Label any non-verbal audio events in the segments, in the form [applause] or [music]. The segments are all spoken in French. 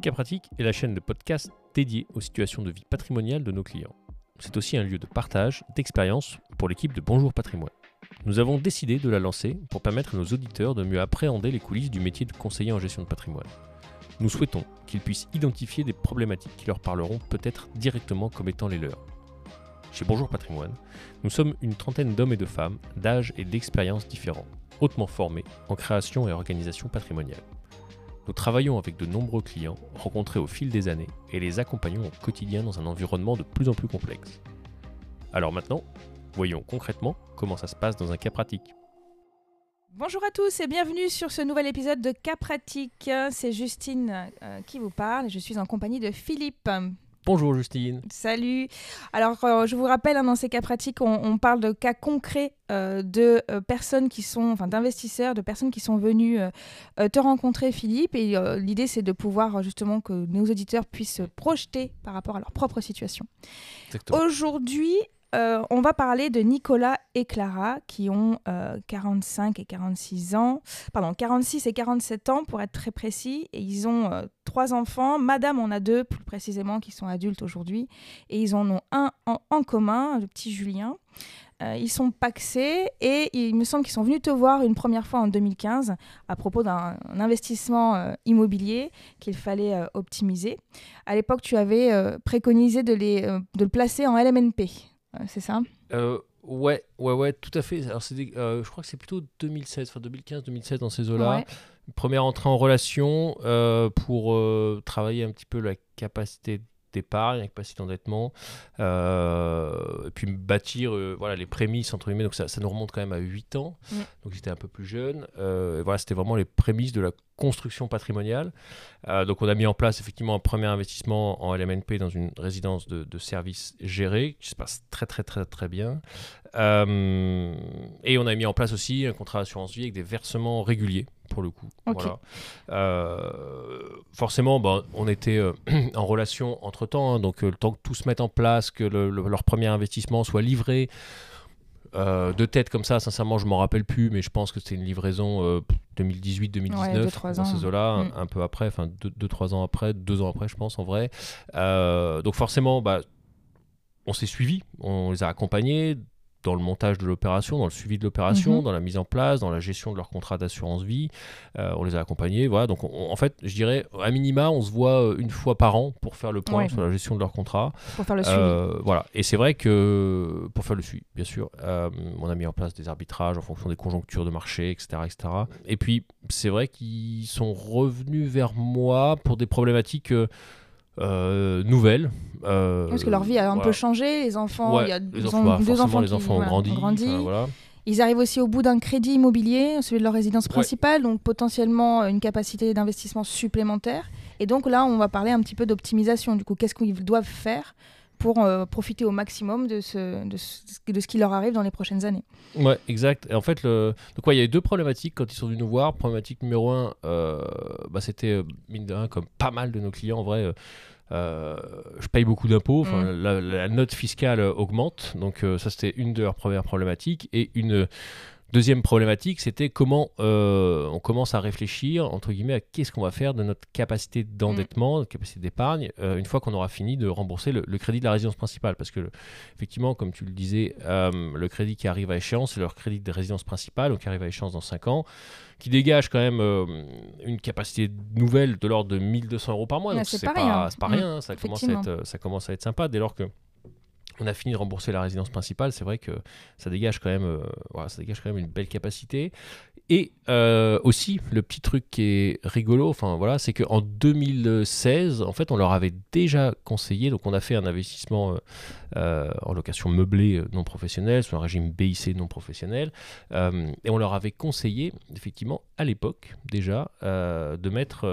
Cas Pratique est la chaîne de podcast dédiée aux situations de vie patrimoniale de nos clients. C'est aussi un lieu de partage d'expériences pour l'équipe de Bonjour Patrimoine. Nous avons décidé de la lancer pour permettre à nos auditeurs de mieux appréhender les coulisses du métier de conseiller en gestion de patrimoine. Nous souhaitons qu'ils puissent identifier des problématiques qui leur parleront peut-être directement comme étant les leurs. Chez Bonjour Patrimoine, nous sommes une trentaine d'hommes et de femmes d'âge et d'expériences différents, hautement formés en création et organisation patrimoniale. Nous travaillons avec de nombreux clients rencontrés au fil des années et les accompagnons au quotidien dans un environnement de plus en plus complexe. Alors maintenant, voyons concrètement comment ça se passe dans un cas pratique. Bonjour à tous et bienvenue sur ce nouvel épisode de Cas pratique. C'est Justine euh, qui vous parle et je suis en compagnie de Philippe. Bonjour Justine. Salut. Alors, euh, je vous rappelle, hein, dans ces cas pratiques, on, on parle de cas concrets euh, de euh, personnes qui sont, enfin d'investisseurs, de personnes qui sont venues te rencontrer, Philippe. Et l'idée, c'est de pouvoir justement que nos auditeurs puissent se projeter par rapport à leur propre situation. Aujourd'hui, euh, on va parler de Nicolas et Clara qui ont euh, 45 et 46 ans, pardon, 46 et 47 ans pour être très précis, et ils ont euh, trois enfants. Madame en a deux, plus précisément, qui sont adultes aujourd'hui, et ils en ont un en, commun, le petit Julien. Euh, ils sont paxés et il me semble qu'ils sont venus te voir une première fois en 2015 à propos d'un un investissement euh, immobilier qu'il fallait euh, optimiser. À l'époque, tu avais euh, préconisé de, les, euh, de le placer en LMNP, euh, c'est ça Euh, ouais, ouais, ouais, tout à fait. Alors, des- euh, je crois que c'est plutôt 2016, enfin 2015-2016 dans ces eaux-là. Ouais. Première entrée en relation euh, pour euh, travailler un petit peu la capacité d'épargne, la capacité d'endettement, et puis bâtir voilà, les prémices, entre guillemets. Donc ça, ça nous remonte quand même à 8 ans, Mm. donc j'étais un peu plus jeune. Et voilà, c'était vraiment les prémices de la construction patrimoniale. Euh, donc on a mis en place effectivement un premier investissement en LMNP dans une résidence de, de services gérée, qui se passe très très très très bien. Euh, et on a mis en place aussi un contrat d'assurance vie avec des versements réguliers pour le coup. Voilà. Euh, forcément, ben, on était [clears throat] en relation entre temps, donc euh, le temps que tout se mette en place, que le- le- leur premier investissement soit livré. Euh, de tête comme ça, sincèrement, je m'en rappelle plus, mais je pense que c'était une livraison euh, 2018-2019 Ouais, deux, trois dans ans. ces eaux-là, un- Mm. un, peu après, enfin 2-3 ans après, 2 ans après, je pense en vrai. Euh, donc forcément, bah, on s'est suivi, on les a accompagnés dans le montage de l'opération, dans le suivi de l'opération, Mhm. dans la mise en place, dans la gestion de leur contrat d'assurance vie. Euh, on les a accompagnés. Voilà. Donc, on- en fait, je dirais, à minima, on se voit euh, une fois par an pour faire le point Ouais. sur la gestion de leur contrat. Pour faire le suivi. Euh, voilà. Et c'est vrai que pour faire le suivi, bien sûr, euh, on a mis en place des arbitrages en fonction des conjonctures de marché, etc. etc. Et puis, c'est vrai qu'ils sont revenus vers moi pour des problématiques nouvelles. euh, Parce que leur vie a un voilà. peu changé, les enfants, Ouais, il y a les ils enfants, ont bah, deux forcément, enfants les qui enfants ont grandi. ont grandi. enfin, voilà. Ils arrivent aussi au bout d'un crédit immobilier, celui de leur résidence Ouais. principale, donc potentiellement une capacité d'investissement supplémentaire. Et donc là, on va parler un petit peu d'optimisation. Du coup, qu'est-ce qu'ils doivent faire pour euh, profiter au maximum de ce, de, ce, de ce qui leur arrive dans les prochaines années Ouais, exact. Et en fait, le... donc, ouais, il y a eu deux problématiques quand ils sont venus nous voir. Problématique numéro un, euh, bah, c'était, euh, mine de rien, comme pas mal de nos clients, en vrai, euh, je paye beaucoup d'impôts, Mm. la, la note fiscale augmente. Donc, ça, c'était une de leurs premières problématiques. Et une deuxième problématique, c'était comment euh, on commence à réfléchir, entre guillemets, à qu'est-ce qu'on va faire de notre capacité d'endettement, notre capacité d'épargne, euh, une fois qu'on aura fini de rembourser le, le crédit de la résidence principale. Parce que, le- effectivement, comme tu le disais, euh, le crédit qui arrive à échéance, c'est leur crédit de résidence principale, donc qui arrive à échéance dans 5 ans, qui dégage quand même une capacité nouvelle de l'ordre de 1200 euros par mois. Donc c'est pas pas, rien. pas Mm, rien, hein, ça, commence à effectivement. être, ça commence à être sympa dès lors que on a fini de rembourser la résidence principale, c'est vrai que ça dégage quand même, euh, une belle capacité. Et euh, aussi, le petit truc qui est rigolo, enfin voilà, c'est qu'en 2016, en fait, on leur avait déjà conseillé, donc on a fait un investissement euh, en location meublée non professionnelle, sur un régime BIC non professionnel, et on leur avait conseillé, effectivement, à l'époque déjà, de mettre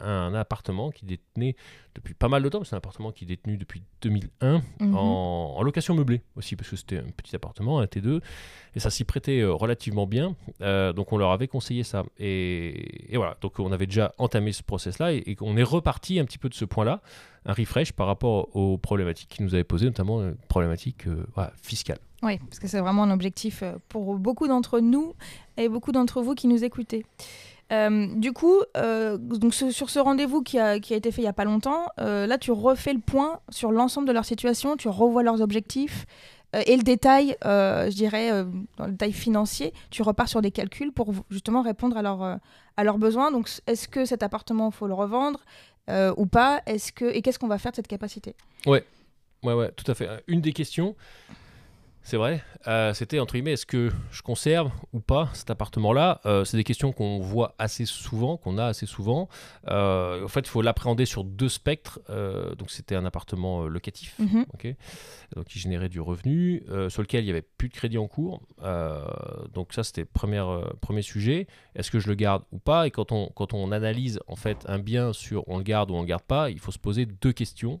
un appartement qui détenait depuis pas mal de temps, c'est un appartement qui est détenu depuis 2001 Mhm. en, en location meublée aussi, parce que c'était un petit appartement, un T2, et ça s'y prêtait euh, relativement bien. Euh, donc on leur avait conseillé ça. Et, et voilà, donc on avait déjà entamé ce process-là, et, et on est reparti un petit peu de ce point-là, un refresh par rapport aux problématiques qu'ils nous avaient posées, notamment une problématique euh, voilà, fiscale. Oui, parce que c'est vraiment un objectif euh, pour beaucoup d'entre nous et beaucoup d'entre vous qui nous écoutez. Euh, du coup, euh, donc sur ce rendez-vous qui a, été fait il y a pas longtemps, euh, là tu refais le point sur l'ensemble de leur situation, tu revois leurs objectifs et le détail, je dirais, le détail financier, tu repars sur des calculs pour justement répondre à, leur, à leurs besoins. Donc est-ce que cet appartement, faut le revendre ou pas? Et qu'est-ce qu'on va faire de cette capacité? Ouais, ouais, tout à fait. Une des questions, c'est vrai, euh, c'était entre guillemets, est-ce que je conserve ou pas cet appartement-là? Euh, C'est des questions qu'on voit assez souvent, qu'on a assez souvent. Euh, en fait, il faut l'appréhender sur deux spectres. Donc, c'était un appartement locatif. Mhm. ok donc qui générait du revenu, sur lequel il n'y avait plus de crédit en cours. Donc ça, c'était premier, premier sujet. Est-ce que je le garde ou pas? Et quand on, quand on analyse en fait un bien sur on le garde ou on le garde pas, il faut se poser deux questions.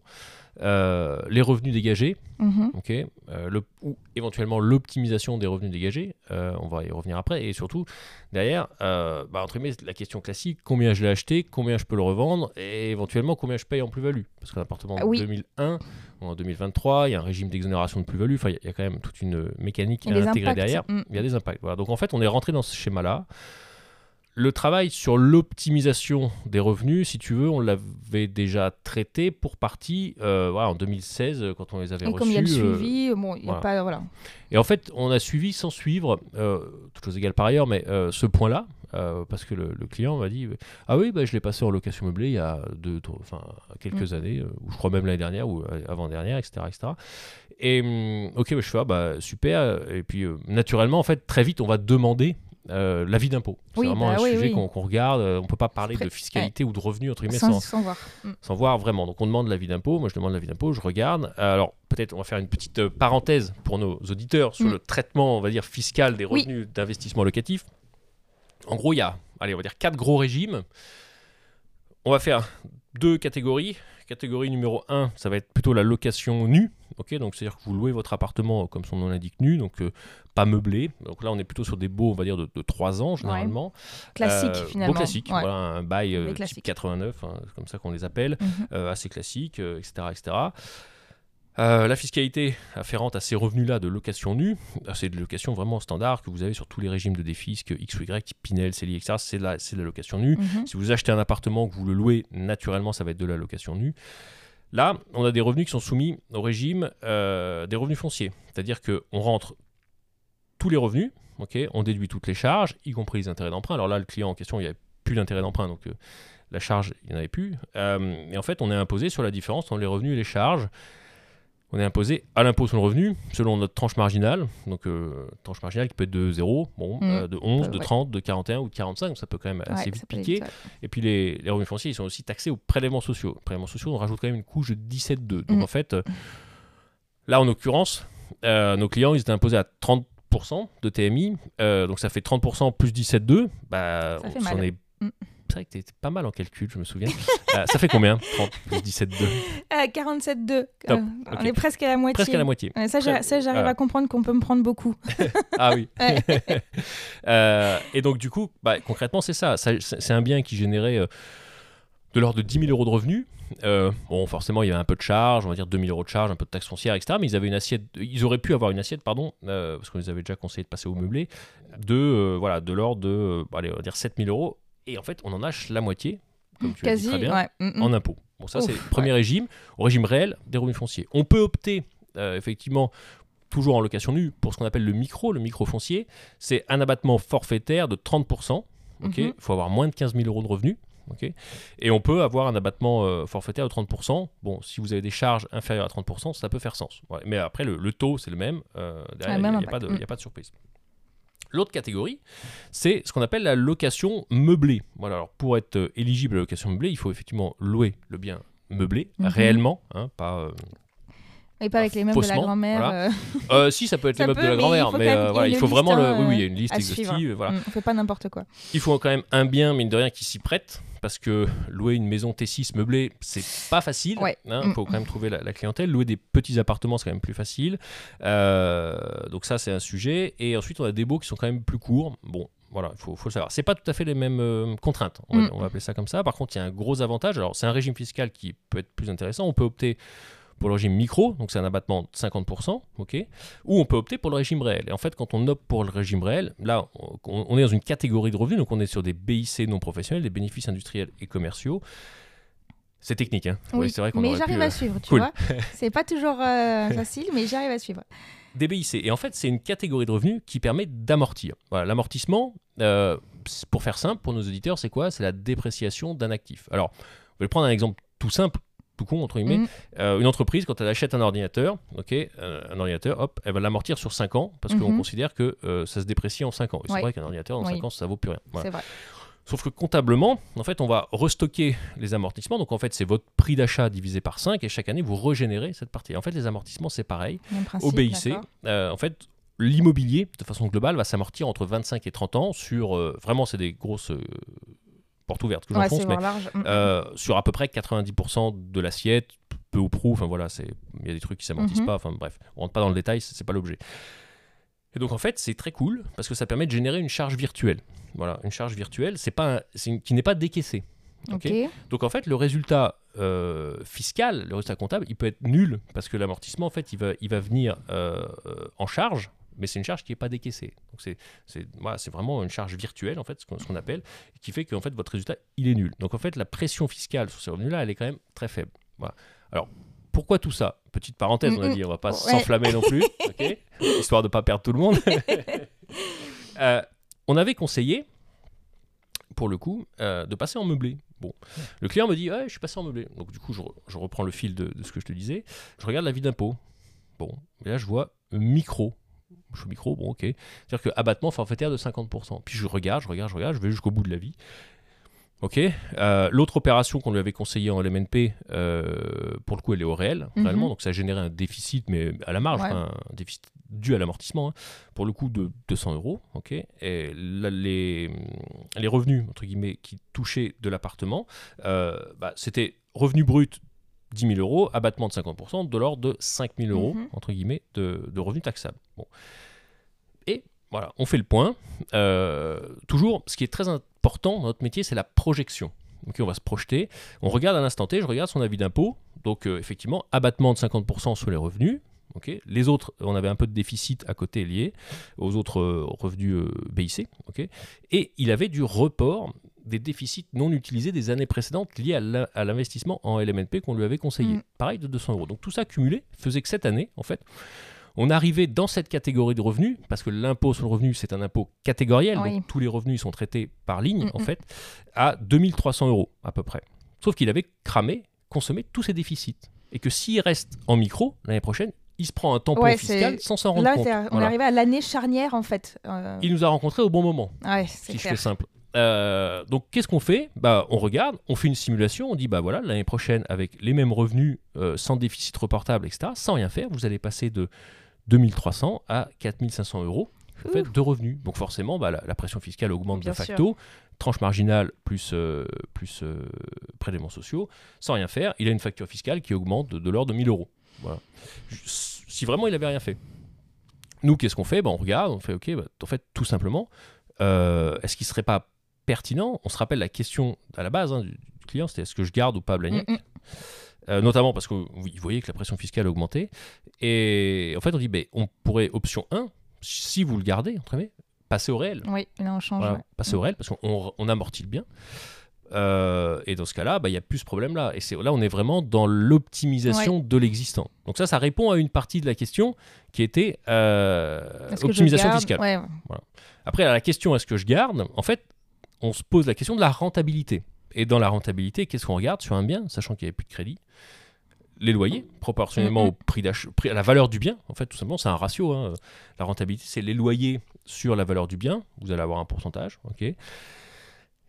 Euh, les revenus dégagés, euh, le, ou éventuellement l'optimisation des revenus dégagés, euh, on va y revenir après, et surtout derrière, bah, entre guillemets, la question classique, combien je l'ai acheté, combien je peux le revendre, et éventuellement combien je paye en plus-value, parce qu'un appartement en oui. 2001, en 2023, il y a un régime d'exonération de plus-value, enfin il y a- il y, a quand même toute une mécanique intégrée impacts. derrière, Mm. il y a des impacts. Voilà. Donc en fait, on est rentré dans ce schéma-là. Le travail sur l'optimisation des revenus, si tu veux, on l'avait déjà traité pour partie euh, voilà, en 2016 euh, quand on les avait Et reçus. comme il y a le euh, suivi, bon, il y a voilà. pas voilà. et en fait, on a suivi sans suivre, euh, toutes choses égales par ailleurs, mais ce point-là, parce que le, le client m'a dit Ah oui, bah, je l'ai passé en location meublée il y a deux, trois- enfin, quelques années, euh, ou je crois même l'année dernière ou avant-dernière, etc., etc. Et hum, ok, bah, je fais ah, bah, super. Et puis naturellement, en fait, très vite, on va demander. Euh, l'avis d'impôt. C'est Oui, vraiment bah un oui, sujet oui. qu'on regarde. euh, On peut pas parler de fiscalité ou de revenus entre guillemets sans, sans, sans voir. Mm. sans voir vraiment. Donc on demande l'avis d'impôt, moi je demande l'avis d'impôt, je regarde. Alors peut-être on va faire une petite euh, parenthèse pour nos auditeurs sur Mm. le traitement, on va dire, fiscal des revenus d'investissement locatif. En gros, il y a, allez, on va dire quatre gros régimes. On va faire deux catégories. Catégorie numéro 1, ça va être plutôt la location nue. Ok, donc c'est-à-dire que vous louez votre appartement, euh, comme son nom l'indique, nu, donc euh, pas meublé. Donc là, on est plutôt sur des baux, on va dire, de, de 3 ans généralement. Classique Euh, finalement. Beau classique, Ouais. voilà, un bail type classiques. 89, hein, c'est comme ça qu'on les appelle, Mhm. assez classique, etc. etc. Euh, la fiscalité afférente à ces revenus-là de location nue, c'est de location vraiment standard que vous avez sur tous les régimes de défisque, X ou Y, Pinel, CELI, etc. C'est de la, c'est de la location nue. Mhm. Si vous achetez un appartement, que vous le louez, naturellement, ça va être de la location nue. Là, on a des revenus qui sont soumis au régime euh, des revenus fonciers. C'est-à-dire qu'on rentre tous les revenus, on déduit toutes les charges, y compris les intérêts d'emprunt. Alors là, le client en question, il n'y avait plus d'intérêt d'emprunt, donc euh, la charge, il n'y en avait plus. Euh, et en fait, on est imposé sur la différence entre les revenus et les charges. On est imposé à l'impôt sur le revenu selon notre tranche marginale. Donc, euh, tranche marginale qui peut être de 0, bon, Mhm. euh, de 11, Euh, de ouais. 30, de 41 ou de 45. Donc ça peut quand même assez vite piquer. vite, ouais. Et puis les, les revenus fonciers, ils sont aussi taxés aux prélèvements sociaux. Les prélèvements sociaux, on rajoute quand même une couche de 17,2. Donc Mm. en fait, euh, là en l'occurrence, euh, nos clients, ils étaient imposés à 30% de TMI. Euh, donc ça fait 30% plus 17,2. Bah, Ça on mal. est... C'est vrai que t'es pas mal en calcul, je me souviens. Euh, ça fait combien 30 plus 17,2 Euh, 47,2. Top, Euh, ok. On est presque à la moitié. Presque à la moitié. Ça, j'arrive à comprendre qu'on peut me prendre beaucoup. [laughs] Ah oui. [laughs] Euh, et donc, du coup, bah, concrètement, c'est ça. Ça- C'est un bien qui générait euh, de l'ordre de 10 000 euros de revenus. Euh, bon, forcément, il y avait un peu de charge, on va dire 2 000 euros de charge, un peu de taxes foncières, etc. Mais ils avaient une assiette, ils auraient pu avoir une assiette, pardon, euh, parce qu'on les avait déjà conseillé de passer au meublé, de, euh, voilà, de l'ordre de, euh, allez, on va dire 7 000 euros. Et en fait, on en lâche la moitié, comme tu dit Quasi. très bien, ouais. Mm, mm. en impôts. Bon, ça, c'est le premier régime, au régime réel des revenus fonciers. On peut opter, euh, effectivement, toujours en location nue, pour ce qu'on appelle le micro, le micro foncier. C'est un abattement forfaitaire de 30%. ok Il faut avoir moins de 15 000 euros de revenus. ok et on peut avoir un abattement euh, forfaitaire de 30%. Bon, si vous avez des charges inférieures à 30%, ça peut faire sens. Ouais, Mais après, le, le taux, c'est le même. euh, derrière, le il n'y a, a pas de surprise. L'autre catégorie, c'est ce qu'on appelle la location meublée. Voilà, alors pour être euh, éligible à la location meublée, il faut effectivement louer le bien meublé, Mhm. réellement, hein, pas... euh, Et pas avec les meubles de la grand-mère. voilà. euh, euh, si, ça peut être [laughs] Ça les meubles peut, de la mais il grand-mère, faut mais euh, il voilà, il faut vraiment le... Oui, oui, il y a euh, une liste exhaustive, voilà. mm, On fait pas n'importe quoi. Il faut quand même un bien, mine de rien, qui s'y prête, parce que louer une maison T6 meublée, c'est pas facile. Ouais. Il Mm. faut quand même trouver la, la clientèle. Louer des petits appartements, c'est quand même plus facile. Euh, donc ça, c'est un sujet. Et ensuite, on a des baux qui sont quand même plus courts. Bon, voilà, il faut, faut le savoir. C'est pas tout à fait les mêmes euh, contraintes, on va, Mm. on va appeler ça comme ça. Par contre, il y a un gros avantage. Alors, c'est un régime fiscal qui peut être plus intéressant. On peut opter pour le régime micro, donc c'est un abattement de 50%, ok, ou on peut opter pour le régime réel. Et en fait, quand on opte pour le régime réel, là, on, on est dans une catégorie de revenus, donc on est sur des BIC non professionnels, des bénéfices industriels et commerciaux. C'est technique, hein. Oui, c'est vrai qu'on mais j'arrive pu, à euh, suivre, tu cool. vois. [laughs] C'est pas toujours euh, facile, mais j'arrive à suivre. Des BIC. Et en fait, c'est une catégorie de revenus qui permet d'amortir. Voilà, l'amortissement, euh, pour faire simple, pour nos auditeurs, c'est quoi? C'est la dépréciation d'un actif. Alors, on va prendre un exemple tout simple, tout con, entre guillemets. Mhm. Euh, une entreprise, quand elle achète un ordinateur, ok, euh, un ordinateur, hop, elle va l'amortir sur 5 ans parce qu'on Mhm. considère que euh, ça se déprécie en 5 ans. Et c'est vrai qu'un ordinateur, en Oui. 5 ans, ça vaut plus rien. Voilà. C'est vrai. Sauf que comptablement, en fait, on va restocker les amortissements. Donc, en fait, c'est votre prix d'achat divisé par 5 et chaque année, vous régénérez cette partie. En fait, les amortissements, c'est pareil. Principe, euh, en fait, l'immobilier, de façon globale, va s'amortir entre 25 et 30 ans sur, vraiment, c'est des grosses portes ouvertes que Ouais, j'enfonce, mais large. Mm, mm. euh, sur à peu près 90% de l'assiette, peu ou prou, enfin voilà, c'est- il y a des trucs qui s'amortissent Mhm. pas, enfin bref, on rentre pas dans le détail, c'est pas l'objet. Et donc en fait, c'est très cool parce que ça permet de générer une charge virtuelle. Voilà, une charge virtuelle, c'est pas un- c'est une- qui n'est pas décaissée. ok? Ok. Donc en fait, le résultat euh, fiscal, le résultat comptable, il peut être nul parce que l'amortissement, en fait, il va, il va venir euh, en charge, mais c'est une charge qui n'est pas décaissée. Donc c'est, c'est, voilà, c'est vraiment une charge virtuelle, en fait, ce qu'on, appelle, qui fait que en fait, votre résultat, il est nul. Donc en fait, la pression fiscale sur ces revenus-là, elle est quand même très faible. Voilà. Alors, pourquoi tout ça? Petite parenthèse, on a Mm, mm. dit, on va pas Ouais. s'enflammer non plus, [laughs] histoire de ne pas perdre tout le monde. [laughs] Euh, on avait conseillé, pour le coup, euh, de passer en meublé. Bon, le client me dit, ouais, je suis passé en meublé. Donc du coup, je, re- je reprends le fil de, de ce que je te disais. Je regarde la vie d'impôt. Bon, et là, je vois micro. Je suis micro, bon, ok. C'est-à-dire que abattement forfaitaire de 50%. Puis je regarde, je regarde, je regarde, je vais jusqu'au bout de la vie. Ok. Euh, L'autre opération qu'on lui avait conseillée en LMNP, euh, pour le coup, elle est au réel, Mhm. réellement. Donc ça a généré un déficit, mais à la marge, Ouais. un déficit dû à l'amortissement, hein, pour le coup de 200 euros. Ok. Et les, les revenus, entre guillemets, qui touchaient de l'appartement, euh, bah, c'était revenu brut 10 000 euros, abattement de 50%, de l'ordre de 5 000 euros, Mhm. entre guillemets, de, de revenus taxables. Bon. Et voilà, on fait le point. Euh, toujours, ce qui est très important dans notre métier, c'est la projection. Ok, on va se projeter. On regarde à l'instant T, je regarde son avis d'impôt. Donc, euh, effectivement, abattement de 50% sur les revenus. Les autres, on avait un peu de déficit à côté lié aux autres euh, revenus euh, BIC. Et il avait du report des déficits non utilisés des années précédentes liés à l'investissement en LMNP qu'on lui avait conseillé. Mm. Pareil de 200 euros. Donc tout ça cumulé faisait que cette année, en fait, on arrivait dans cette catégorie de revenus, parce que l'impôt sur le revenu, c'est un impôt catégoriel, Oui. donc tous les revenus sont traités par ligne, en fait, à 2300 euros à peu près. Sauf qu'il avait cramé, consommé tous ses déficits. Et que s'il reste en micro, l'année prochaine, il se prend un tampon Ouais, fiscal c'est- sans s'en rendre Là, compte. c'est- on est Voilà. arrivé à l'année charnière, en fait. Euh, Il nous a rencontrés au bon moment Ouais, si je fais simple. Euh, donc qu'est-ce qu'on fait? Bah, On regarde, on fait une simulation, on dit bah voilà, l'année prochaine, avec les mêmes revenus, euh, sans déficit reportable, etc., sans rien faire, vous allez passer de 2300 à 4500 euros en fait, de revenus. Donc forcément, bah, la, la pression fiscale augmente Bien de facto, tranche marginale plus, euh, plus euh, prélèvements sociaux, sans rien faire, il a une facture fiscale qui augmente de, de l'ordre de 1000 euros. Voilà. Si vraiment il avait rien fait. Nous, qu'est-ce qu'on fait? Bah, On regarde, on fait ok, bah, en fait, tout simplement, est-ce qu'il serait pas pertinent On se rappelle la question à la base hein, du, du client, c'était est-ce que je garde ou pas Blagnac Mm, mm. Euh, notamment parce que vous voyez que la pression fiscale a augmenté. Et en fait, on dit, ben, on pourrait, option 1, si vous le gardez, entre guillemets, passer au réel. Oui, là, on change. Voilà, ouais. passer au réel, parce qu'on on amortit le bien. Euh, et dans ce cas-là, bah, il n'y a plus ce problème-là. Et c'est là, on est vraiment dans l'optimisation de l'existant. Donc ça, ça répond à une partie de la question qui était euh, optimisation fiscale. Ouais, Après, à la question est-ce que je garde? En fait, on se pose la question de la rentabilité. Et dans la rentabilité, qu'est-ce qu'on regarde sur un bien, sachant qu'il n'y avait plus de crédit? Les loyers, proportionnellement au prix d'achat, à la valeur du bien. En fait, tout simplement, c'est un ratio. hein. La rentabilité, c'est les loyers sur la valeur du bien. Vous allez avoir un pourcentage. ok?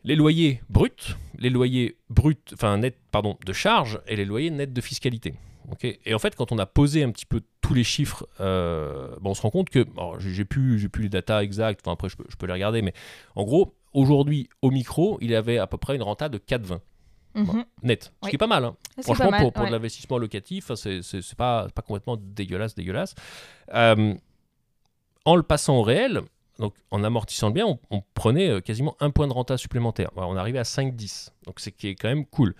Les loyers bruts, les loyers bruts, enfin net, pardon, de charge et les loyers nets de fiscalité. et en fait, quand on a posé un petit peu tous les chiffres, euh, bon, on se rend compte que, j'ai j'ai plus, j'ai plus les datas exactes, enfin, après je peux, je peux les regarder, mais en gros, aujourd'hui, au micro, il avait à peu près une renta de 4,20 Mhm. net, ce Oui. qui est pas mal. hein. Franchement, pas mal, pour, pour ouais. de l'investissement locatif, c'est pas, pas complètement dégueulasse, dégueulasse. Euh, en le passant au réel, donc en amortissant le bien, on, on prenait euh, quasiment un point de renta supplémentaire. On arrivait à 5,10. Donc c'est qui est quand même cool.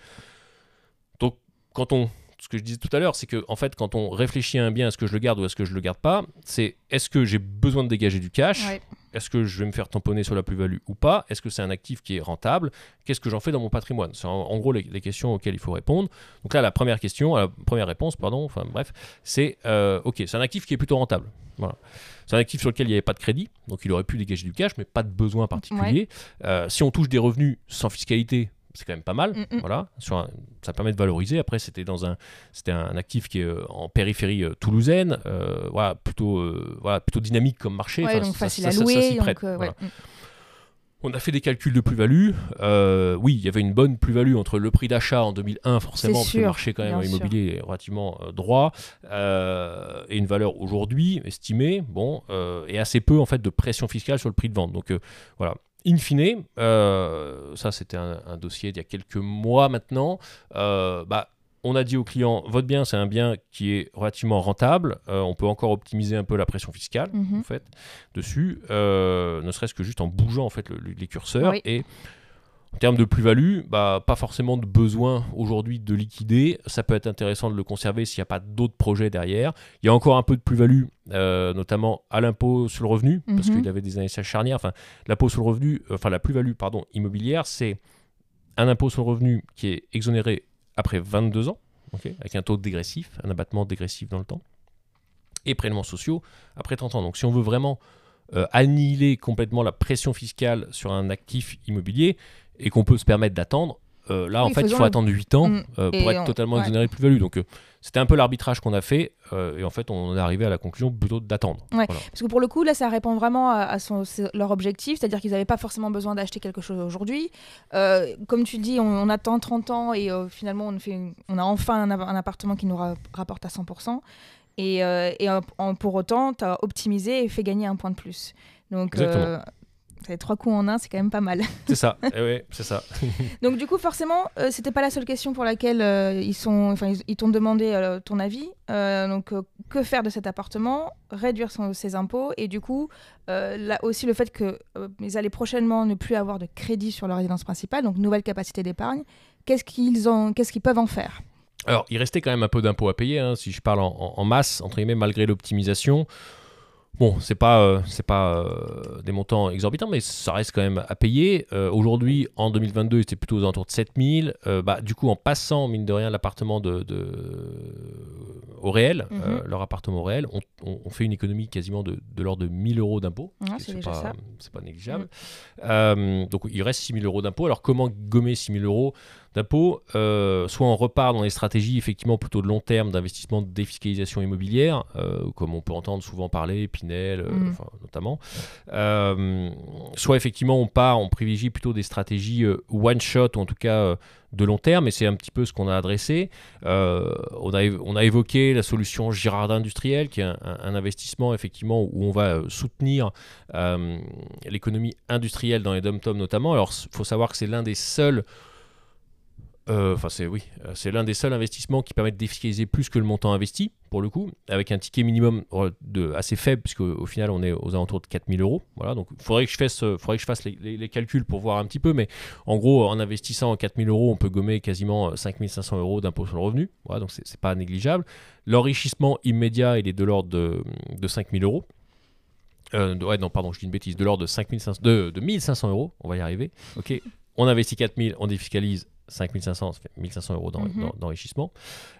Donc quand on ce que je disais tout à l'heure, c'est que en fait, quand on réfléchit à un bien, est-ce que je le garde ou est-ce que je le garde pas, c'est est-ce que j'ai besoin de dégager du cash Ouais. Est-ce que je vais me faire tamponner sur la plus-value ou pas? Est-ce que c'est un actif qui est rentable? Qu'est-ce que j'en fais dans mon patrimoine? C'est en, en gros les, les questions auxquelles il faut répondre. Donc là, la première question, la première réponse, pardon, enfin bref, c'est euh, ok, c'est un actif qui est plutôt rentable. Voilà. C'est un actif sur lequel il n'y avait pas de crédit, donc il aurait pu dégager du cash, mais pas de besoin particulier. Euh, si on touche des revenus sans fiscalité, c'est quand même pas mal. Mm, mm. Voilà, sur un- ça permet de valoriser. Après, c'était dans un, c'était un actif qui est euh, en périphérie euh, toulousaine, euh, voilà, plutôt, euh, voilà, plutôt dynamique comme marché. Ouais, Enfin, donc ça- facile ça- à ça louer. s'y donc, prête, euh, ouais. voilà. On a fait des calculs de plus-value. Oui, il y avait une bonne plus-value entre le prix d'achat en 2001, forcément, parce que le marché quand même immobilier est relativement droit, et une valeur aujourd'hui estimée, bon, et assez peu en fait de pression fiscale sur le prix de vente. Donc voilà. In fine, euh, ça c'était un, un dossier d'il y a quelques mois maintenant. euh, bah, on a dit au client, votre bien c'est un bien qui est relativement rentable. euh, on peut encore optimiser un peu la pression fiscale Mhm. en fait dessus, ne serait-ce que juste en bougeant en fait le- les curseurs. Oui. Et en termes de plus-value, bah, pas forcément de besoin aujourd'hui de liquider. Ça peut être intéressant de le conserver s'il n'y a pas d'autres projets derrière. Il y a encore un peu de plus-value, euh, notamment à l'impôt sur le revenu, parce Mhm. qu'il avait des années charnières. Enfin, l'impôt sur le revenu, euh, enfin la plus-value pardon immobilière, c'est un impôt sur le revenu qui est exonéré après 22 ans, avec un taux dégressif, un abattement dégressif dans le temps, et prélèvements sociaux après 30 ans. Donc si on veut vraiment euh, annihiler complètement la pression fiscale sur un actif immobilier et qu'on peut se permettre d'attendre, euh, là en fait il faut attendre 8 ans Mm. euh, Et pour être on- totalement exonéré de plus-value. Donc euh, c'était un peu l'arbitrage qu'on a fait et en fait on est arrivé à la conclusion plutôt d'attendre. Ouais. Voilà. Parce que pour le coup, là, ça répond vraiment à, à son- c'est leur objectif, c'est-à-dire qu'ils n'avaient pas forcément besoin d'acheter quelque chose aujourd'hui. Comme tu le dis, on, on attend 30 ans et finalement, on, fait une- on a enfin un, appartement qui nous ra- rapporte à 100%. Et, et en- pour autant, tu as optimisé et fait gagner un point de plus. Donc, euh, ça trois coups en un, c'est quand même pas mal. [laughs] C'est ça, Eh ouais, c'est ça. [laughs] Donc du coup, forcément, euh, c'était pas la seule question pour laquelle euh, ils sont, enfin, ils, ils t'ont demandé euh, ton avis. Euh, donc, que faire de cet appartement Réduire son- ses impôts et du coup, là aussi le fait que ils allaient prochainement ne plus avoir de crédit sur leur résidence principale, donc nouvelle capacité d'épargne. Qu'est-ce qu'ils ont, qu'est-ce qu'ils peuvent en faire? Alors, il restait quand même un peu d'impôts à payer, hein, si je parle en, en- en masse, entre guillemets, malgré l'optimisation. Bon, c'est pas, euh, c'est pas euh, des montants exorbitants, mais ça reste quand même à payer. Euh, Aujourd'hui, en 2022, c'était plutôt aux alentours de 7000. Euh, bah, du coup, en passant, mine de rien, l'appartement de, de- au réel, Mhm. leur appartement au réel, on, on- on fait une économie quasiment de, de l'ordre de 1000 euros d'impôts. Ah, c'est pas. C'est pas négligeable. Euh, donc, il reste 6000 euros d'impôts. Alors, comment gommer 6000 euros? D'impôts Euh, Soit on repart dans des stratégies effectivement plutôt de long terme d'investissement de défiscalisation immobilière, euh, comme on peut entendre souvent parler, Pinel euh, enfin, notamment. Soit effectivement on part, on privilégie plutôt des stratégies euh, one shot ou en tout cas de long terme, et c'est un petit peu ce qu'on a adressé. Euh, on, a, évo- on a évoqué la solution Girardin industriel, qui est un, investissement effectivement où on va soutenir euh, l'économie industrielle dans les dom-toms notamment. Alors il faut savoir que c'est l'un des seuls Enfin, c'est oui, euh, c'est l'un des seuls investissements qui permettent de défiscaliser plus que le montant investi, pour le coup, avec un ticket minimum euh, de, assez faible, puisque au final, on est aux alentours de 4000 euros. Voilà, donc il faudrait que je fasse, euh, les, calculs pour voir un petit peu, mais en gros, en investissant en 4000 euros, on peut gommer quasiment euh, 5500 euros d'impôt sur le revenu. Voilà, donc c'est pas négligeable. L'enrichissement immédiat, il est de l'ordre de, de 5000 euros. Euh, ouais, non, pardon, je dis une bêtise, de l'ordre de, 5500 de, de 1500 euros, on va y arriver. Ok, on investit 4000, on défiscalise 5500, ça fait 1500 euros Mhm. d'en- d'enrichissement.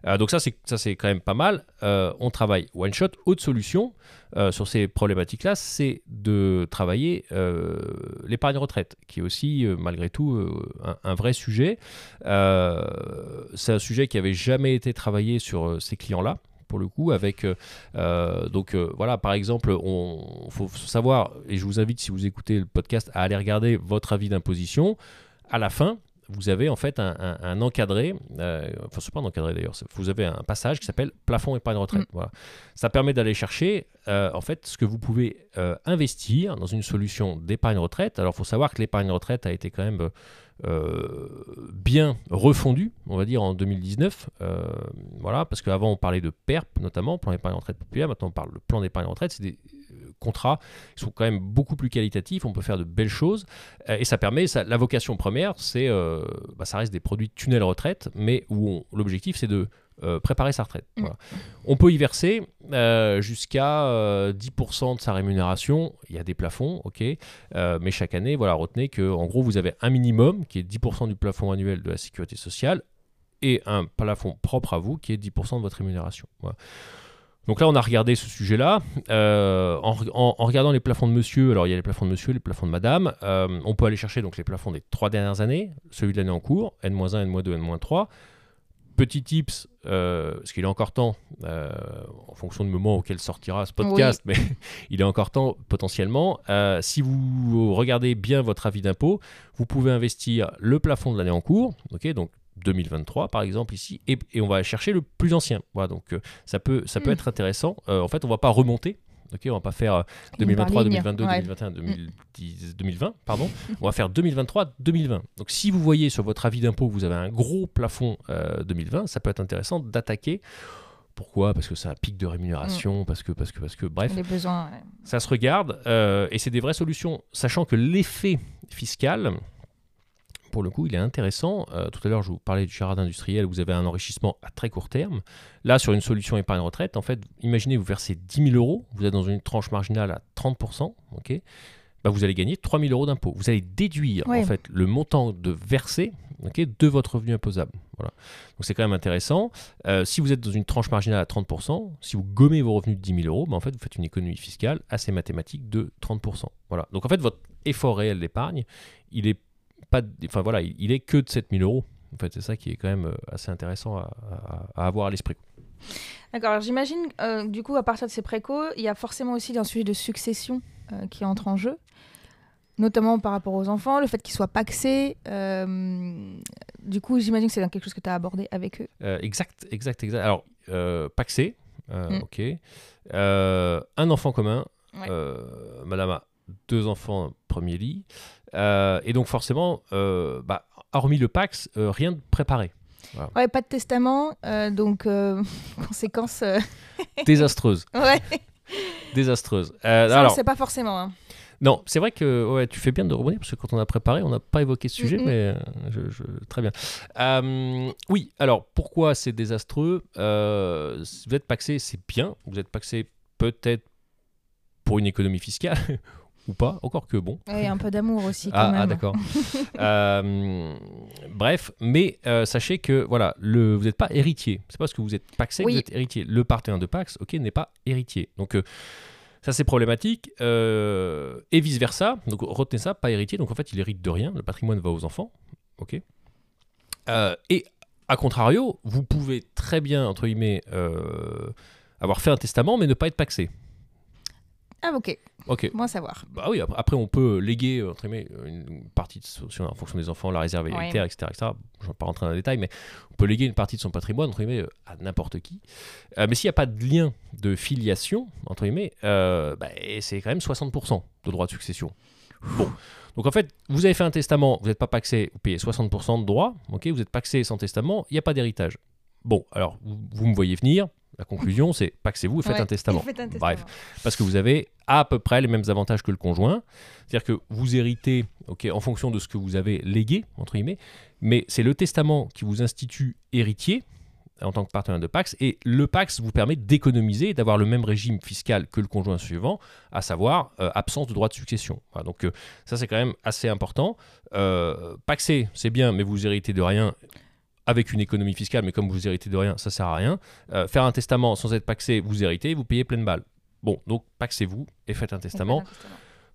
Euh, donc ça, c'est ça c'est quand même pas mal. Euh, on travaille one shot. Autre solution euh, sur ces problématiques-là, c'est de travailler euh, l'épargne retraite, qui est aussi malgré tout un, un vrai sujet. C'est un sujet qui avait jamais été travaillé sur ces clients-là pour le coup avec euh, donc euh, voilà par exemple on faut savoir et je vous invite si vous écoutez le podcast à aller regarder votre avis d'imposition à la fin vous avez en fait un, un- un encadré, euh, enfin c'est pas un encadré d'ailleurs, vous avez un passage qui s'appelle plafond épargne retraite. Voilà. Ça permet d'aller chercher euh, en fait ce que vous pouvez euh, investir dans une solution d'épargne retraite. Alors il faut savoir que l'épargne retraite a été quand même euh, bien refondue, on va dire en 2019. euh, voilà, parce qu'avant on parlait de PERP notamment, plan d'épargne retraite populaire, maintenant on parle de plan d'épargne retraite, c'est des contrats qui sont quand même beaucoup plus qualitatifs, on peut faire de belles choses. Euh, et ça permet, ça, la vocation première, c'est, euh, bah, ça reste des produits de tunnel retraite, mais où l'objectif c'est de euh, préparer sa retraite. Mm. Voilà. On peut y verser euh, jusqu'à euh, 10% de sa rémunération. Il y a des plafonds, ok. Euh, mais chaque année, voilà, retenez que en gros, vous avez un minimum qui est 10% du plafond annuel de la sécurité sociale et un plafond propre à vous qui est 10% de votre rémunération. Voilà. Donc là, on a regardé ce sujet-là. Euh, en, en- en regardant les plafonds de monsieur, alors il y a les plafonds de monsieur, les plafonds de madame. euh, on peut aller chercher donc les plafonds des trois dernières années, celui de l'année en cours, N-1, N-2, N-3. Petit tips, euh, parce qu'il est encore temps, euh, en fonction du moment auquel sortira ce podcast, mais [laughs] il est encore temps potentiellement. euh, si vous regardez bien votre avis d'impôt, vous pouvez investir le plafond de l'année en cours, ok, donc 2023 par exemple ici, et, et on va chercher le plus ancien. Voilà, donc euh, ça peut, ça peut Hmm. être intéressant. Euh, en fait, on va pas remonter. Ok, on va pas faire euh, Une 2023, par ligne, 2022, ouais. 2021, 2010, 2020, pardon. On va faire 2023, 2020. Donc si vous voyez sur votre avis d'impôt que vous avez un gros plafond euh, 2020, ça peut être intéressant d'attaquer. Pourquoi? Parce que a un pic de rémunération, parce que, parce que, parce que, bref, Les besoins. ouais. ça se regarde euh, et c'est des vraies solutions, sachant que l'effet fiscal, pour le coup, il est intéressant. Euh, tout à l'heure, je vous parlais du charade industriel, où vous avez un enrichissement à très court terme. Là, sur une solution épargne retraite, en fait, imaginez, vous versez 10 000 euros, vous êtes dans une tranche marginale à 30%, ok bah, vous allez gagner 3 000 euros d'impôt. Vous allez déduire en fait le montant de versé ok, de votre revenu imposable. Voilà. Donc c'est quand même intéressant. Euh, si vous êtes dans une tranche marginale à 30%, si vous gommez vos revenus de 10 000 euros, bah, en fait, vous faites une économie fiscale assez mathématique de 30%. Voilà. Donc en fait, votre effort réel d'épargne, il est pas, enfin voilà, il, il est que de 7 000 euros. En fait, c'est ça qui est quand même euh, assez intéressant à, à- à avoir à l'esprit. D'accord, j'imagine, euh, du coup, à partir de ces précaux, il y a forcément aussi un sujet de succession euh, qui entre en jeu, notamment par rapport aux enfants, le fait qu'ils soient paxés. euh, du coup, j'imagine que c'est quelque chose que tu as abordé avec eux. Exact, exact, exact. Alors, paxé, Mm. ok. Un enfant commun, Ouais. madame a deux enfants, premier lit. Euh, et donc, forcément, euh, bah, hormis le pax, euh, rien de préparé. Ouais, pas de testament, donc [laughs] conséquence. [laughs] Désastreuse, ouais, désastreuse. Ça, alors, sait pas forcément. hein. non, c'est vrai que ouais, tu fais bien de rebondir parce que quand on a préparé, on n'a pas évoqué ce sujet, mais je, je- très bien. Euh, oui, alors pourquoi c'est désastreux? Euh, Vous êtes paxé, c'est bien. Vous êtes paxé peut-être pour une économie fiscale [laughs] ou pas, encore que bon. Ouais, un peu d'amour aussi, quand Ah, ah, d'accord. [laughs] Euh, bref, mais euh, sachez que voilà, le, vous n'êtes pas héritier. C'est pas parce que vous êtes paxé que vous êtes héritier. Le partenaire de Pax, ok, n'est pas héritier. Donc euh, ça c'est problématique. Et vice versa. Donc retenez ça, pas héritier. Donc en fait, il hérite de rien. Le patrimoine va aux enfants, ok. Et à contrario, vous pouvez très bien entre guillemets avoir fait un testament, mais ne pas être paxé. Ah, ok, Ok. à savoir. Bah oui, après, après, on peut léguer euh, entre guillemets, une partie de son- en fonction des enfants, la réserve Ouais. etc., etc. Je ne vais pas rentrer dans les détails, mais on peut léguer une partie de son patrimoine entre guillemets, euh, à n'importe qui. Euh, mais s'il n'y a pas de lien de filiation, entre guillemets, euh, bah, c'est quand même 60% de droits de succession. Bon. Donc en fait, vous avez fait un testament, vous n'êtes pas paxé, vous payez 60% de droits, ok, vous êtes paxé sans testament, il n'y a pas d'héritage. Bon, alors vous, vous me voyez venir, la conclusion c'est paxez-vous et faites Ouais, un testament. faites un Bref testament. parce que vous avez à peu près les mêmes avantages que le conjoint. C'est-à-dire que vous héritez ok, en fonction de ce que vous avez légué, entre guillemets, mais c'est le testament qui vous institue héritier en tant que partenaire de Pax, et le Pax vous permet d'économiser et d'avoir le même régime fiscal que le conjoint suivant, à savoir euh, absence de droit de succession. Voilà, donc euh, ça c'est quand même assez important. Euh, Paxer, c'est bien, mais vous héritez de rien avec une économie fiscale, mais comme vous héritez de rien, ça sert à rien. Euh, faire un testament sans être paxé, vous héritez, vous payez pleine balle. Bon, donc paxez-vous et faites un testament.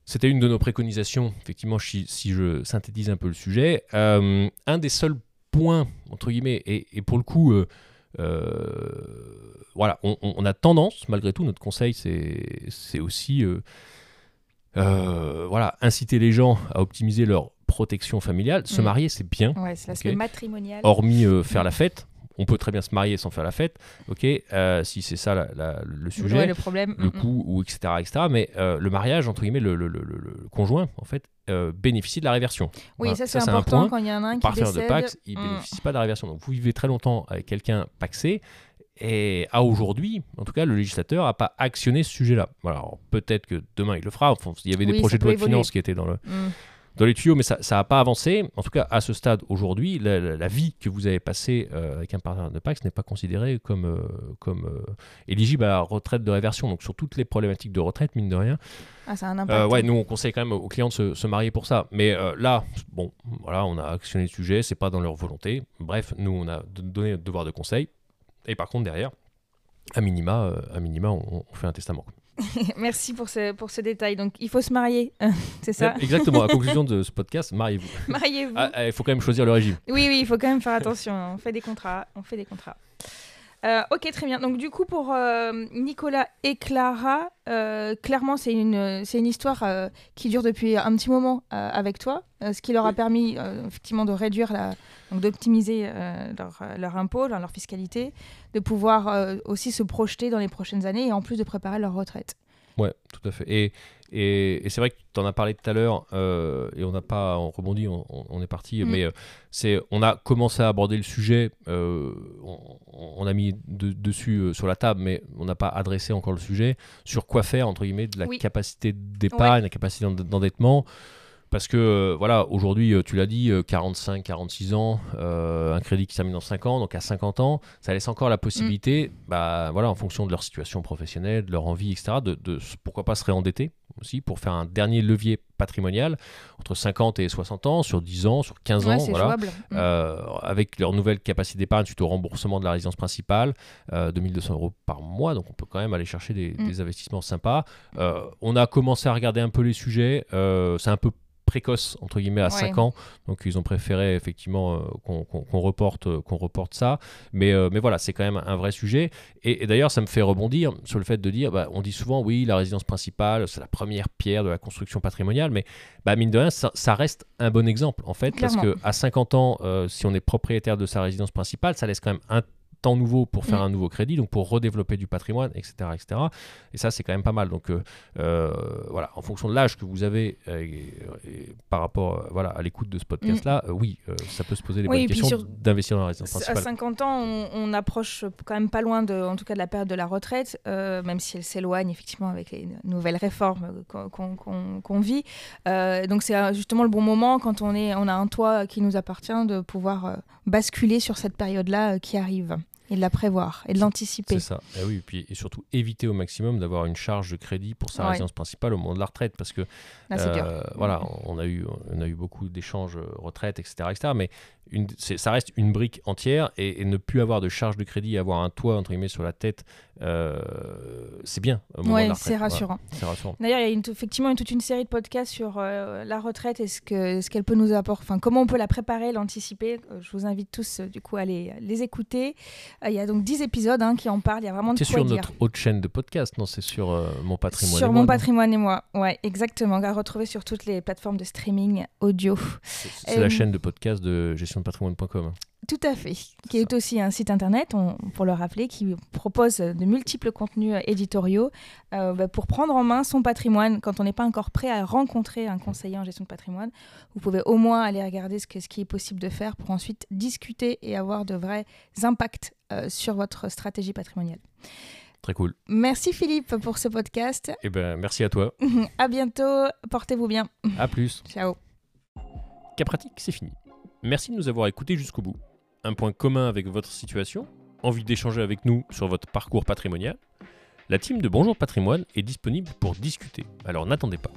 C'était une de nos préconisations, effectivement, si, si je synthétise un peu le sujet. Euh, un des seuls points, entre guillemets, et, et pour le coup, euh, voilà, on, on- a tendance, malgré tout, notre conseil, c'est aussi voilà, inciter les gens à optimiser leur protection familiale. Se Mm. marier, c'est bien, Ouais, c'est l'aspect matrimonial. hormis euh, faire la fête. On peut très bien se marier sans faire la fête, ok, euh, si c'est ça la- la- le sujet Ouais, le problème. le coût, ou etc., etc. Mais euh, le mariage, entre guillemets, le, conjoint, en fait, bénéficie de la réversion. Oui, Voilà, ça c'est un important point. quand il y en a un qui de décède. Pax, il ne mm. bénéficie pas de la réversion. Donc vous vivez très longtemps avec quelqu'un paxé, et à aujourd'hui, en tout cas, le législateur n'a pas actionné ce sujet-là. Voilà, peut-être que demain il le fera. Enfin, il y avait des Oui, projets de loi de finances qui étaient dans le, Mm. Dans les tuyaux, mais ça n'a pas avancé. En tout cas, à ce stade aujourd'hui, la, la- la vie que vous avez passée euh, avec un partenaire de Pax n'est pas considérée comme, euh, comme euh, éligible à la retraite de réversion. Donc sur toutes les problématiques de retraite, mine de rien, Ah, ça a un impact. ouais, nous on conseille quand même aux clients de se, se marier pour ça. Mais là, bon, voilà, on a actionné le sujet, c'est pas dans leur volonté. Bref, nous on a donné notre devoir de conseil. Et par contre derrière, à minima, à minima, on, on fait un testament. [laughs] Merci pour ce, pour ce détail. Donc, il faut se marier, [laughs] c'est ça Exactement. À la conclusion de ce podcast, mariez-vous. [laughs] Mariez-vous. Ah, ah, Il faut quand même choisir le régime. Oui, oui, il faut quand même faire attention. hein. On fait des contrats. On fait des contrats. Euh, ok, très bien. Donc, du coup, pour euh, Nicolas et Clara, euh, clairement, c'est une, c'est une histoire qui dure depuis un petit moment avec toi, ce qui leur a permis effectivement de réduire, la, donc d'optimiser leur, leur impôt, leur, leur fiscalité, de pouvoir aussi se projeter dans les prochaines années et en plus de préparer leur retraite. Ouais, tout à fait. Et, et, et c'est vrai que tu en as parlé tout à l'heure, euh, et on n'a pas on rebondit, on, est parti, Mm. mais euh, c'est on a commencé à aborder le sujet, euh, on, on a mis de- dessus sur la table, mais on n'a pas adressé encore le sujet sur quoi faire, entre guillemets, de la Oui. capacité d'épargne, la capacité d'end- d'endettement. Parce que, euh, voilà, aujourd'hui, euh, tu l'as dit, euh, 45, 46 ans, euh, un crédit qui termine en 5 ans, donc à 50 ans, ça laisse encore la possibilité, bah, voilà, en fonction de leur situation professionnelle, de leur envie, etc., de, pourquoi pas se réendetter aussi pour faire un dernier levier patrimonial entre 50 et 60 ans, sur 10 ans, sur 15 Ouais, ans, voilà. Mm. Euh, avec leur nouvelle capacité d'épargne suite au remboursement de la résidence principale, euh, 2200 euros par mois, donc on peut quand même aller chercher des, Mm. des investissements sympas. Euh, on a commencé à regarder un peu les sujets, euh, c'est un peu précoce entre guillemets à Ouais. 5 ans donc ils ont préféré effectivement euh, qu'on reporte euh, qu'on reporte ça mais euh, mais voilà c'est quand même un vrai sujet et, et d'ailleurs ça me fait rebondir sur le fait de dire bah, on dit souvent oui la résidence principale c'est la première pierre de la construction patrimoniale mais bah, mine de rien ça, ça reste un bon exemple en fait parce Clairement. que à 50 ans si on est propriétaire de sa résidence principale ça laisse quand même un temps nouveau pour faire Mm. un nouveau crédit, donc pour redévelopper du patrimoine, etc. etc. Et ça, c'est quand même pas mal. Donc euh, euh, voilà, en fonction de l'âge que vous avez euh, et, et par rapport voilà, à l'écoute de ce podcast-là, euh, oui, ça peut se poser les Oui, bonnes questions sur- d'investir dans la résidence À principale. 50 ans, on, on approche quand même pas loin, de, en tout cas, de la période de la retraite, même si elle s'éloigne effectivement avec les nouvelles réformes qu'on vit. Donc c'est justement le bon moment quand on, est, on a un toit qui nous appartient de pouvoir basculer sur cette période-là qui arrive et de la prévoir et de l'anticiper. C'est ça. Et oui, et puis et surtout éviter au maximum d'avoir une charge de crédit pour sa Ouais. résidence principale au moment de la retraite, parce que Là, dur. Euh, voilà, on a eu, on a eu beaucoup d'échanges euh, retraite, etc., etc. Mais une, ça reste une brique entière et, et ne plus avoir de charge de crédit, avoir un toit entre guillemets sur la tête, euh, c'est bien. retraite. c'est rassurant. c'est rassurant. D'ailleurs, il y a une- effectivement une, toute une série de podcasts sur euh, la retraite et ce que ce qu'elle peut nous apporter, enfin comment on peut la préparer, l'anticiper. Euh, je vous invite tous du coup à les, les écouter. Il y a donc 10 épisodes hein, qui en parlent. Il y a vraiment de C'est quoi sur dire. notre autre chaîne de podcast, non? C'est sur mon patrimoine. Sur et mon moi, patrimoine et moi, ouais, exactement. À retrouver sur toutes les plateformes de streaming audio. C'est c'est la chaîne de podcast de gestiondepatrimoine.com. Tout à fait. Qui est aussi un site internet, on- pour le rappeler, qui propose de multiples contenus euh, éditoriaux euh, bah, pour prendre en main son patrimoine. Quand on n'est pas encore prêt à rencontrer un conseiller en gestion de patrimoine, vous pouvez au moins aller regarder ce, que, ce qui est possible de faire pour ensuite discuter et avoir de vrais impacts euh, sur votre stratégie patrimoniale. Très cool. Merci Philippe pour ce podcast. Et ben merci à toi. [laughs] à bientôt. Portez-vous bien. À plus. Ciao. Cas pratique, c'est fini. Merci de nous avoir écoutés jusqu'au bout. Un point commun avec votre situation Envie d'échanger avec nous sur votre parcours patrimonial La team de Bonjour Patrimoine est disponible pour discuter, alors n'attendez pas.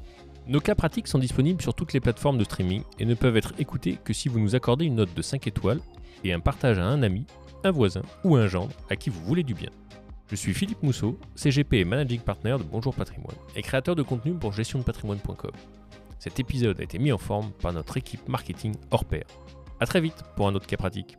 Nos cas pratiques sont disponibles sur toutes les plateformes de streaming et ne peuvent être écoutés que si vous nous accordez une note de 5 étoiles et un partage à un ami, un voisin ou un gendre à qui vous voulez du bien. Je suis Philippe Mousseau, CGP et Managing Partner de Bonjour Patrimoine et créateur de contenu pour gestiondepatrimoine.com. Cet épisode a été mis en forme par notre équipe marketing hors pair. A très vite pour un autre cas pratique.